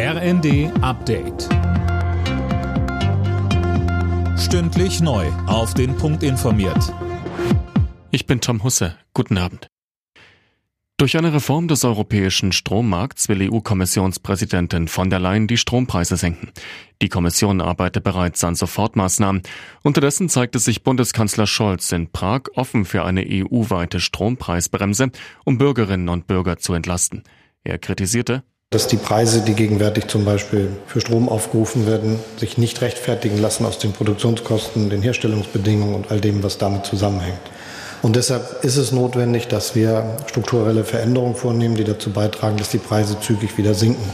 RND Update. Stündlich neu. Auf den Punkt informiert. Ich bin Tom Husse. Guten Abend. Durch eine Reform des europäischen Strommarkts will EU-Kommissionspräsidentin von der Leyen die Strompreise senken. Die Kommission arbeitet bereits an Sofortmaßnahmen. Unterdessen zeigte sich Bundeskanzler Scholz in Prag offen für eine EU-weite Strompreisbremse, um Bürgerinnen und Bürger zu entlasten. Er kritisierte, dass die Preise, die gegenwärtig zum Beispiel für Strom aufgerufen werden, sich nicht rechtfertigen lassen aus den Produktionskosten, den Herstellungsbedingungen und all dem, was damit zusammenhängt. Und deshalb ist es notwendig, dass wir strukturelle Veränderungen vornehmen, die dazu beitragen, dass die Preise zügig wieder sinken.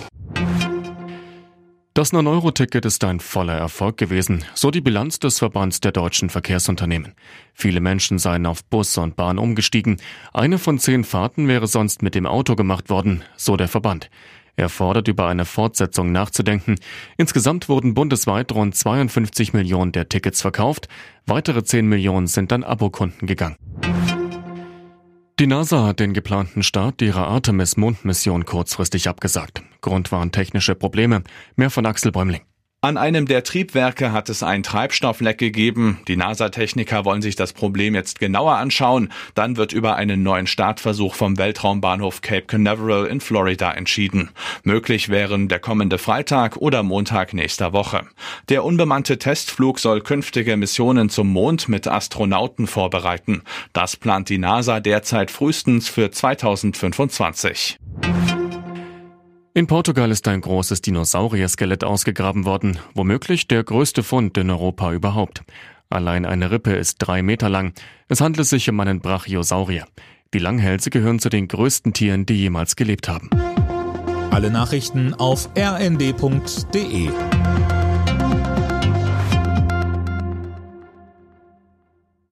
Das 9-Euro-Ticket ist ein voller Erfolg gewesen, so die Bilanz des Verbands der deutschen Verkehrsunternehmen. Viele Menschen seien auf Bus und Bahn umgestiegen. Eine von zehn Fahrten wäre sonst mit dem Auto gemacht worden, so der Verband. Er fordert über eine Fortsetzung nachzudenken. Insgesamt wurden bundesweit rund 52 Millionen der Tickets verkauft. Weitere 10 Millionen sind an Abokunden gegangen. Die NASA hat den geplanten Start ihrer Artemis-Mondmission kurzfristig abgesagt. Grund waren technische Probleme. Mehr von Axel Bäumling. An einem der Triebwerke hat es ein Treibstoffleck gegeben. Die NASA-Techniker wollen sich das Problem jetzt genauer anschauen. Dann wird über einen neuen Startversuch vom Weltraumbahnhof Cape Canaveral in Florida entschieden. Möglich wären der kommende Freitag oder Montag nächster Woche. Der unbemannte Testflug soll künftige Missionen zum Mond mit Astronauten vorbereiten. Das plant die NASA derzeit frühestens für 2025. In Portugal ist ein großes Dinosaurier-Skelett ausgegraben worden, womöglich der größte Fund in Europa überhaupt. Allein eine Rippe ist drei Meter lang. Es handelt sich um einen Brachiosaurier. Die Langhälse gehören zu den größten Tieren, die jemals gelebt haben. Alle Nachrichten auf rnd.de